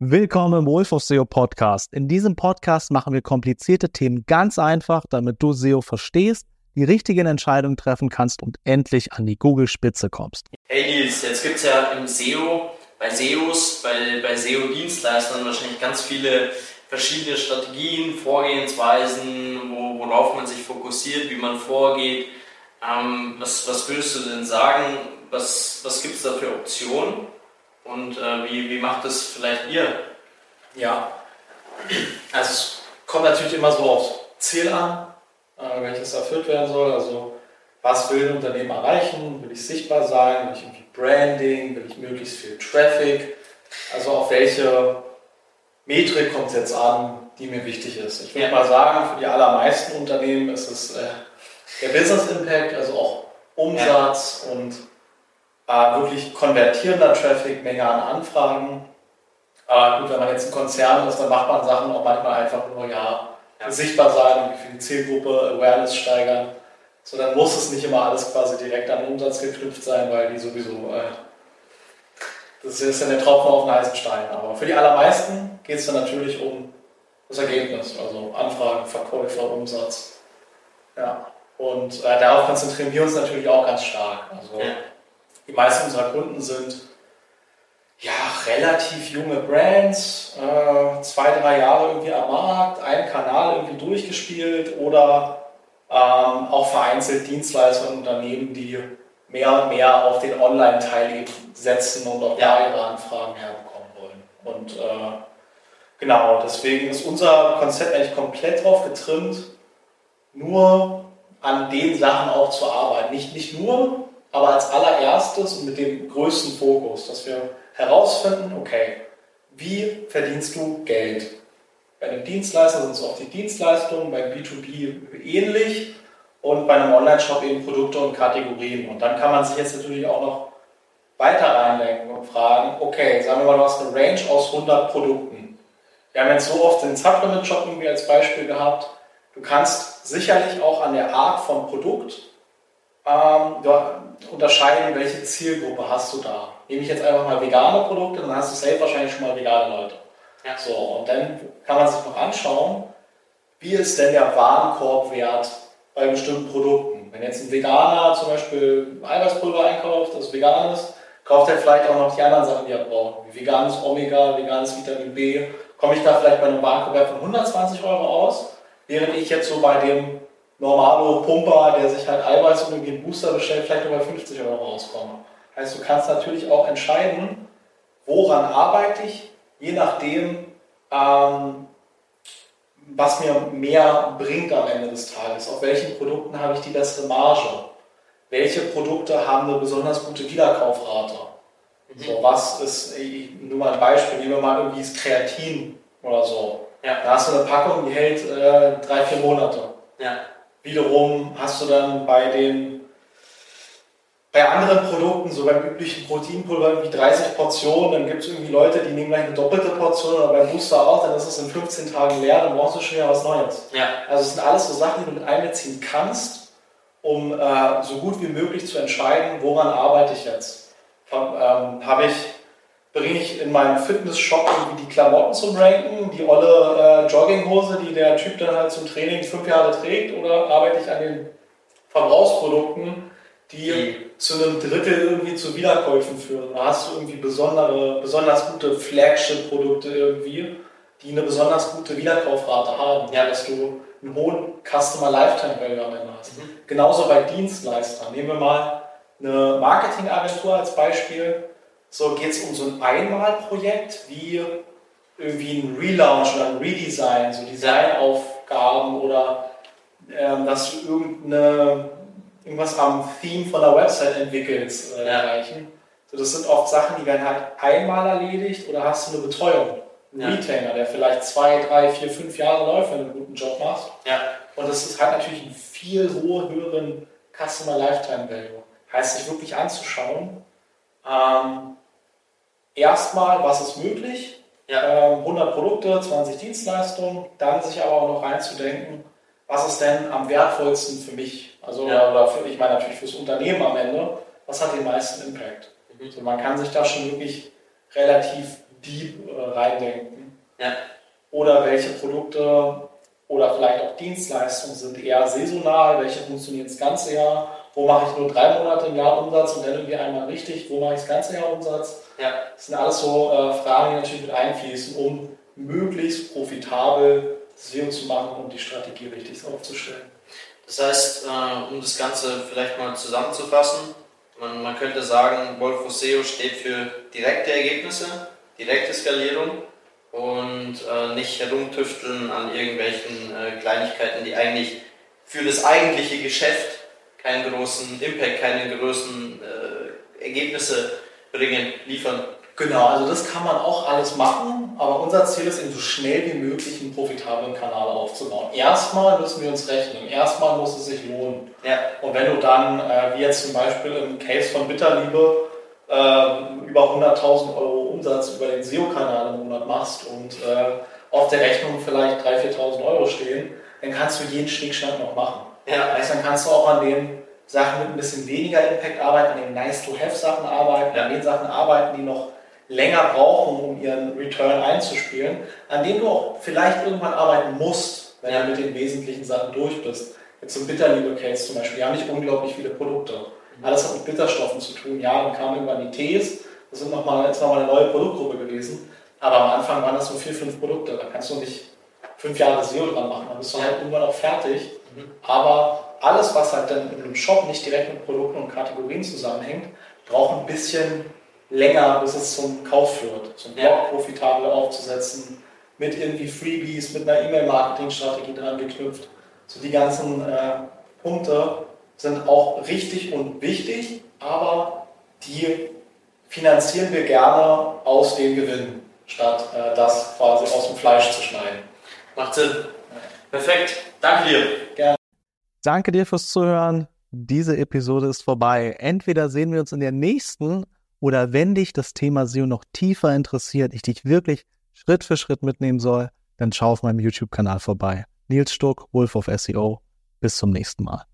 Willkommen im Wolf of SEO Podcast. In diesem Podcast machen wir komplizierte Themen ganz einfach, damit du SEO verstehst, die richtigen Entscheidungen treffen kannst und endlich an die Google-Spitze kommst. Hey Nils, jetzt gibt es ja im SEO, bei SEOs, bei, bei SEO-Dienstleistern wahrscheinlich ganz viele verschiedene Strategien, Vorgehensweisen, wo, worauf man sich fokussiert, wie man vorgeht. Ähm, was, was würdest du denn sagen? Was, was gibt es da für Optionen? Und äh, wie, wie macht es vielleicht ihr? Ja, also es kommt natürlich immer so aufs Ziel an, äh, welches erfüllt werden soll. Also was will ein Unternehmen erreichen? Will ich sichtbar sein? Will ich irgendwie Branding? Will ich möglichst viel Traffic? Also auf welche Metrik kommt es jetzt an, die mir wichtig ist? Ich würde mal sagen, für die allermeisten Unternehmen ist es äh, der Business Impact, also auch Umsatz ja. und äh, wirklich konvertierender Traffic, Menge an Anfragen. Aber gut, wenn man jetzt ein Konzern ist, dann macht man Sachen auch manchmal einfach nur, ja, ja. sichtbar sein und für die Zielgruppe Awareness steigern. So, dann muss es nicht immer alles quasi direkt an den Umsatz geknüpft sein, weil die sowieso, äh, das ist ja der Tropfen auf den heißen Stein. Aber für die allermeisten geht es dann natürlich um das Ergebnis, also Anfragen, Verkäufer, Umsatz. Ja. Und äh, darauf konzentrieren wir uns natürlich auch ganz stark. Also ja. Die meisten unserer Kunden sind ja, relativ junge Brands, äh, zwei, drei Jahre irgendwie am Markt, einen Kanal irgendwie durchgespielt oder ähm, auch vereinzelt Dienstleister und Unternehmen, die mehr und mehr auf den Online-Teil setzen und auch da ihre Anfragen herbekommen wollen. Und äh, genau, deswegen ist unser Konzept eigentlich komplett darauf getrimmt, nur an den Sachen auch zu arbeiten. Nicht, nicht nur, aber als allererstes und mit dem größten Fokus, dass wir herausfinden, okay, wie verdienst du Geld? Bei einem Dienstleister sind es oft die Dienstleistungen, beim B2B ähnlich und bei einem Online-Shop eben Produkte und Kategorien. Und dann kann man sich jetzt natürlich auch noch weiter reinlenken und fragen, okay, sagen wir mal, du hast eine Range aus 100 Produkten. Wir haben jetzt so oft den Supplement-Shop irgendwie als Beispiel gehabt. Du kannst sicherlich auch an der Art von Produkt ähm, unterscheiden, welche Zielgruppe hast du da. Nehme ich jetzt einfach mal vegane Produkte, dann hast du safe wahrscheinlich schon mal vegane Leute. Ja. So, und dann kann man sich noch anschauen, wie ist denn der Warenkorbwert bei bestimmten Produkten. Wenn jetzt ein Veganer zum Beispiel Eiweißpulver einkauft, das vegan ist, kauft er vielleicht auch noch die anderen Sachen, die er braucht, wie veganes Omega, veganes Vitamin B. Komme ich da vielleicht bei einem Warenkorbwert von 120 Euro aus, während ich jetzt so bei dem Normalo Pumper, der sich halt Eiweiß und irgendwie einen Booster bestellt, vielleicht über 50 Euro rauskommen. Heißt, du kannst natürlich auch entscheiden, woran arbeite ich, je nachdem, ähm, was mir mehr bringt am Ende des Tages. Auf welchen Produkten habe ich die bessere Marge? Welche Produkte haben eine besonders gute Wiederkaufrate? Mhm. So, was ist, nur mal ein Beispiel, nehmen wir mal irgendwie das Kreatin oder so. Ja. Da hast du eine Packung, die hält äh, drei, vier Monate. Ja. Wiederum hast du dann bei den bei anderen Produkten, so beim üblichen Proteinpulver, irgendwie 30 Portionen, dann gibt es irgendwie Leute, die nehmen gleich eine doppelte Portion oder beim Booster auch, dann ist es in 15 Tagen leer, dann brauchst du schon wieder was Neues. Ja. Also es sind alles so Sachen, die du mit einbeziehen kannst, um äh, so gut wie möglich zu entscheiden, woran arbeite ich jetzt. Ähm, Habe ich bringe ich in meinem Fitness-Shop irgendwie die Klamotten zum Ranken, die olle äh, Jogginghose, die der Typ dann halt zum Training fünf Jahre trägt, oder arbeite ich an den Verbrauchsprodukten, die mhm. zu einem Drittel irgendwie zu Wiederkäufen führen? Da hast du irgendwie besondere, besonders gute Flagship-Produkte irgendwie, die eine besonders gute Wiederkaufrate haben, ja. dass du einen hohen Customer Lifetime Value am Ende hast. Mhm. Genauso bei Dienstleistern. Nehmen wir mal eine Marketingagentur als Beispiel so geht es um so ein Einmalprojekt wie irgendwie ein Relaunch oder ein Redesign, so Designaufgaben oder ähm, dass du irgendeine, irgendwas am Theme von der Website entwickelst äh, ja. erreichen. So, das sind oft Sachen, die werden halt einmal erledigt oder hast du eine Betreuung. Ein ja. Retainer, der vielleicht zwei, drei, vier, fünf Jahre läuft, wenn du einen guten Job machst. Ja. Und das ist halt natürlich einen viel höheren Customer Lifetime Value. Heißt, sich wirklich anzuschauen, ähm, erstmal, was ist möglich, ja. ähm, 100 Produkte, 20 Dienstleistungen, dann sich aber auch noch reinzudenken, was ist denn am wertvollsten für mich, also ja. oder für, ich meine natürlich fürs Unternehmen am Ende, was hat den meisten Impact. Mhm. Also man kann sich da schon wirklich relativ Deep äh, reindenken. Ja. Oder welche Produkte oder vielleicht auch Dienstleistungen sind eher saisonal, welche funktionieren das ganze Jahr, wo mache ich nur drei Monate im Jahr Umsatz und dann irgendwie einmal richtig, wo mache ich das ganze Jahr Umsatz. Ja. Das sind alles so äh, Fragen, die natürlich mit einfließen, um möglichst profitabel SEO zu machen und die Strategie richtig aufzustellen. Das heißt, äh, um das Ganze vielleicht mal zusammenzufassen, man, man könnte sagen, Volvo SEO steht für direkte Ergebnisse, direkte Skalierung und äh, nicht herumtüfteln an irgendwelchen äh, Kleinigkeiten, die eigentlich für das eigentliche Geschäft keinen großen Impact, keine großen äh, Ergebnisse bringen, liefern. Genau, also das kann man auch alles machen, aber unser Ziel ist eben so schnell wie möglich einen profitablen Kanal aufzubauen. Erstmal müssen wir uns rechnen, erstmal muss es sich lohnen. Ja. Und wenn du dann, äh, wie jetzt zum Beispiel im Case von Bitterliebe, äh, über 100.000 Euro Umsatz über den SEO-Kanal im Monat machst und äh, auf der Rechnung vielleicht 3.000, 4.000 Euro stehen, dann kannst du jeden Schnickschnack noch machen. Ja. Heißt, dann kannst du auch an den Sachen mit ein bisschen weniger Impact arbeiten, an den Nice-to-Have-Sachen arbeiten, Ja. an den Sachen arbeiten, die noch länger brauchen, um ihren Return einzuspielen, an denen du auch vielleicht irgendwann arbeiten musst, wenn Ja. du mit den wesentlichen Sachen durch bist. Jetzt zum Bitterliebe-Case zum Beispiel, die haben nicht unglaublich viele Produkte. Alles hat mit Bitterstoffen zu tun. Ja, dann kamen irgendwann die Tees, das sind noch mal, jetzt nochmal eine neue Produktgruppe gewesen. Aber am Anfang waren das so vier, fünf Produkte. Da kannst du nicht fünf Jahre SEO dran machen. Dann bist du halt irgendwann auch fertig. Aber alles, was halt dann in einem Shop nicht direkt mit Produkten und Kategorien zusammenhängt, braucht ein bisschen länger, bis es zum Kauf führt. Zum Blog Ja. profitabel aufzusetzen, mit irgendwie Freebies, mit einer E-Mail-Marketing-Strategie dran geknüpft. So die ganzen äh, Punkte sind auch richtig und wichtig, aber die finanzieren wir gerne aus dem Gewinn, statt äh, das quasi aus dem Fleisch zu schneiden. Macht Sinn. Perfekt. Danke dir. Danke dir fürs Zuhören. Diese Episode ist vorbei. Entweder sehen wir uns in der nächsten oder wenn dich das Thema SEO noch tiefer interessiert, ich dich wirklich Schritt für Schritt mitnehmen soll, dann schau auf meinem YouTube-Kanal vorbei. Nils Stuck, Wolf of SEO. Bis zum nächsten Mal.